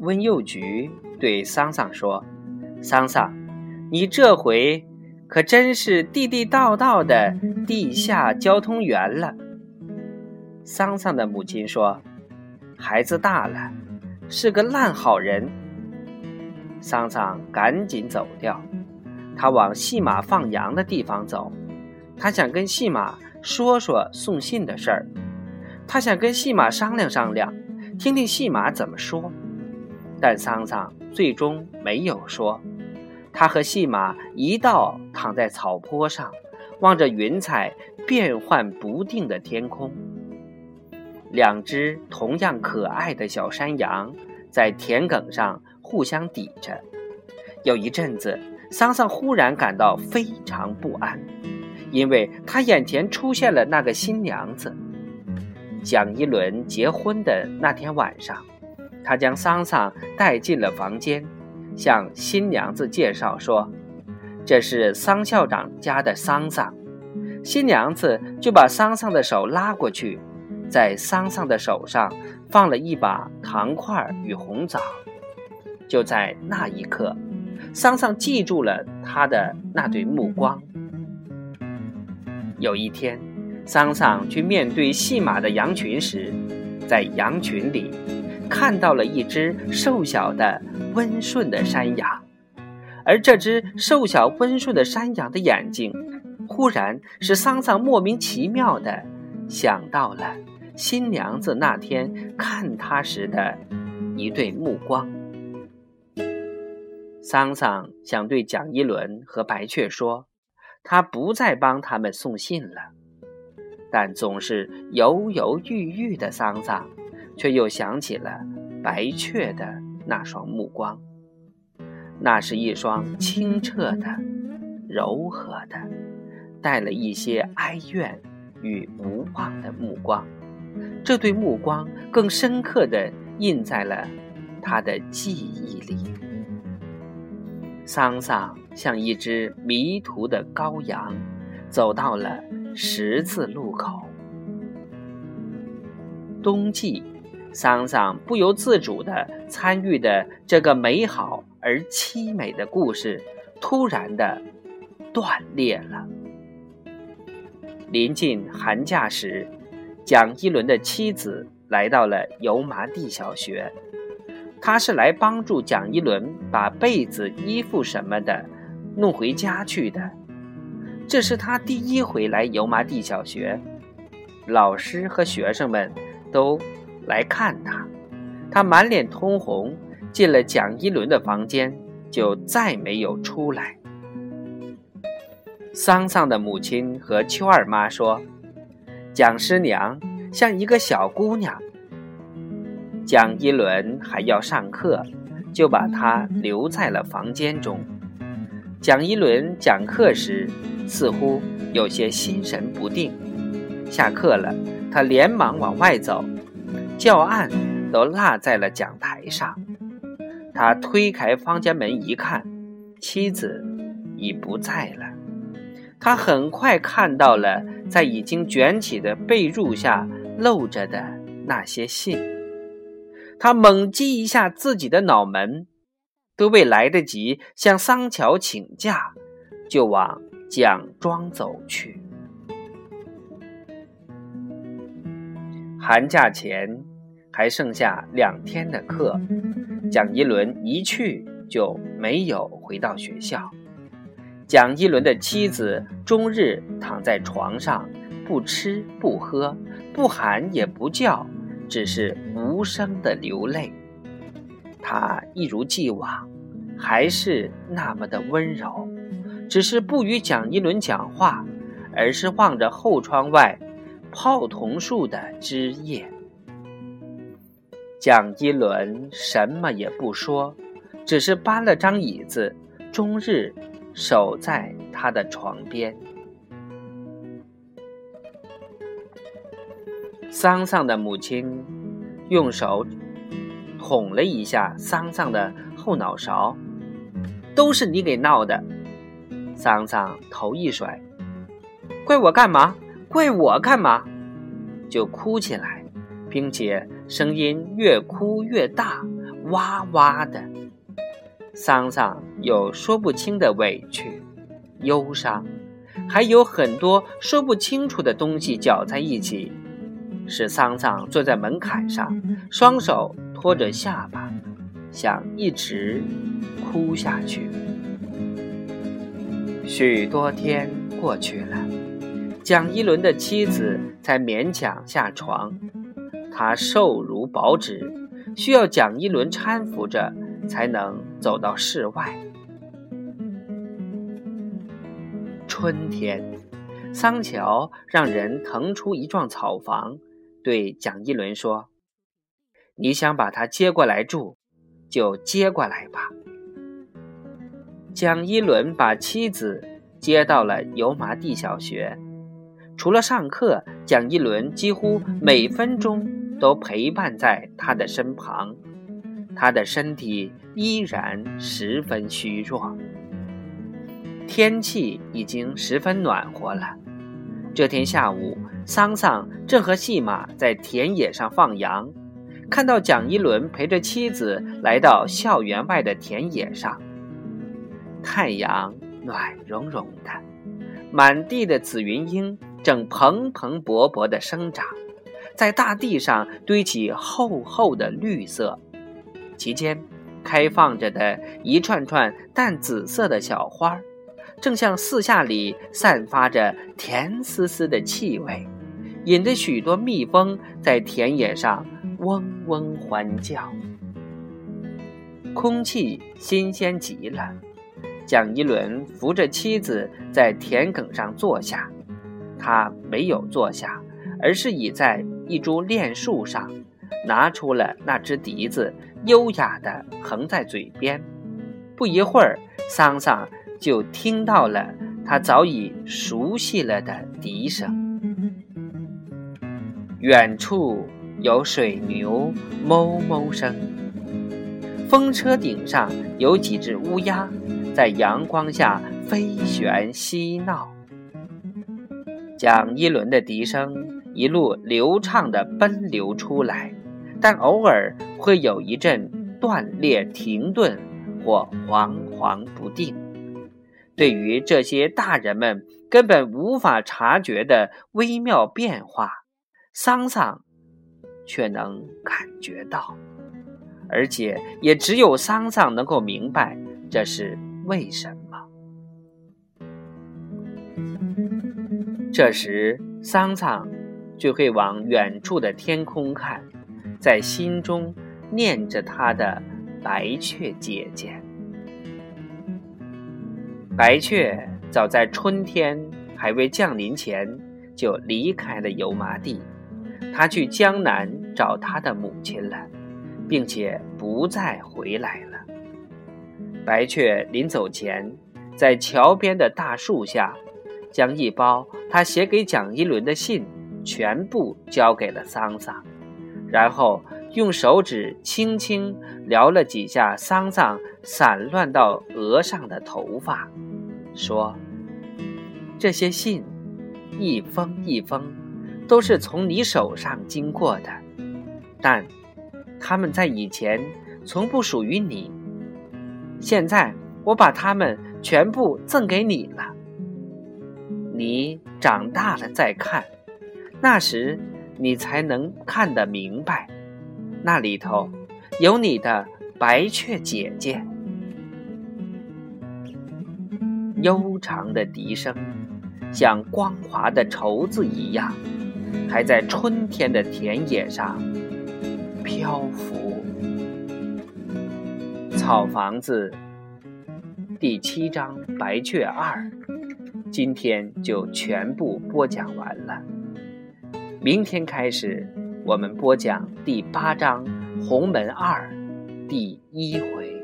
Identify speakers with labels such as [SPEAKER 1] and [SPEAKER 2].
[SPEAKER 1] 温幼菊对桑桑说：“桑桑，你这回可真是地地道道的地下交通员了。”桑桑的母亲说：“孩子大了，是个烂好人。”桑桑赶紧走掉，他往戏马放羊的地方走，他想跟戏马说说送信的事儿，他想跟戏马商量商量，听听戏马怎么说。但桑桑最终没有说，他和戏马一道躺在草坡上，望着云彩变幻不定的天空。两只同样可爱的小山羊在田埂上互相抵着。有一阵子，桑桑忽然感到非常不安，因为他眼前出现了那个新娘子。蒋一伦结婚的那天晚上。他将桑桑带进了房间，向新娘子介绍说：“这是桑校长家的桑桑。”新娘子就把桑桑的手拉过去，在桑桑的手上放了一把糖块与红枣。就在那一刻，桑桑记住了他的那对目光。有一天，桑桑去面对戏马的羊群时，在羊群里。看到了一只瘦小的、温顺的山羊，而这只瘦小温顺的山羊的眼睛，忽然使桑桑莫名其妙的想到了新娘子那天看他时的一对目光。桑桑想对蒋一伦和白雀说，他不再帮他们送信了，但总是犹犹豫豫的桑桑。却又想起了白雀的那双目光，那是一双清澈的、柔和的，带了一些哀怨与无望的目光。这对目光更深刻地印在了他的记忆里。桑桑像一只迷途的羔羊，走到了十字路口。冬季。桑桑不由自主地参与的这个美好而凄美的故事，突然的断裂了。临近寒假时，蒋一伦的妻子来到了油麻地小学，他是来帮助蒋一伦把被子、衣服什么的弄回家去的。这是他第一回来油麻地小学，老师和学生们都。来看他，他满脸通红，进了蒋一伦的房间，就再没有出来。桑桑的母亲和秋二妈说：“蒋师娘像一个小姑娘。”蒋一伦还要上课，就把他留在了房间中。蒋一伦讲课时似乎有些心神不定。下课了，他连忙往外走。教案都落在了讲台上，他推开房间门一看，妻子已不在了。他很快看到了在已经卷起的被褥下露着的那些信，他猛击一下自己的脑门，都未来得及向桑乔请假，就往蒋庄走去。寒假前还剩下两天的课，蒋一伦一去就没有回到学校。蒋一伦的妻子终日躺在床上，不吃不喝，不喊也不叫，只是无声的流泪。他一如既往，还是那么的温柔，只是不与蒋一伦讲话，而是望着后窗外。泡桐树的枝叶，蒋一伦什么也不说，只是搬了张椅子，终日守在他的床边。桑桑的母亲用手捅了一下桑桑的后脑勺，都是你给闹的。桑桑头一甩，怪我干嘛？怪我干嘛？就哭起来，并且声音越哭越大，哇哇的。桑桑有说不清的委屈、忧伤，还有很多说不清楚的东西搅在一起，使桑桑坐在门槛上，双手托着下巴，想一直哭下去。许多天过去了，蒋一伦的妻子才勉强下床。她瘦如薄纸，需要蒋一伦搀扶着。才能走到室外。春天，桑乔让人腾出一幢草房，对蒋一伦说：“你想把他接过来住，就接过来吧。”蒋一伦把妻子接到了油麻地小学，除了上课，蒋一伦几乎每分钟都陪伴在他的身旁。他的身体依然十分虚弱。天气已经十分暖和了。这天下午，桑桑正和细马在田野上放羊，看到蒋一伦陪着妻子来到校园外的田野上。太阳暖融融的，满地的紫云英正蓬蓬勃勃地生长，在大地上堆起厚厚的绿色。其间，开放着的一串串淡紫色的小花，正向四下里散发着甜丝丝的气味，引得许多蜜蜂在田野上嗡嗡欢叫。空气新鲜极了。蒋一伦扶着妻子在田埂上坐下，他没有坐下，而是倚在一株楝树上。拿出了那只笛子，优雅地横在嘴边。不一会儿，桑桑就听到了他早已熟悉了的笛声。远处有水牛哞哞声，风车顶上有几只乌鸦在阳光下飞旋嬉闹。蒋一轮的笛声一路流畅地奔流出来。但偶尔会有一阵断裂、停顿或惶惶不定。对于这些大人们根本无法察觉的微妙变化，桑桑却能感觉到，而且也只有桑桑能够明白这是为什么。这时，桑桑就会往远处的天空看。在心中念着他的白雀姐姐。白雀早在春天还未降临前就离开了油麻地，他去江南找他的母亲了，并且不再回来了。白雀临走前，在桥边的大树下，将一包他写给蒋一伦的信全部交给了桑桑。然后用手指轻轻撩了几下桑桑散乱到额上的头发，说：“这些信，一封一封，都是从你手上经过的，但他们在以前从不属于你。现在我把它们全部赠给你了。你长大了再看，那时。”你才能看得明白，那里头有你的白雀姐姐。悠长的笛声，像光滑的绸子一样，还在春天的田野上漂浮。草房子第七章《白雀二》，今天就全部播讲完了。明天开始，我们播讲第八章《鸿门二》第一回。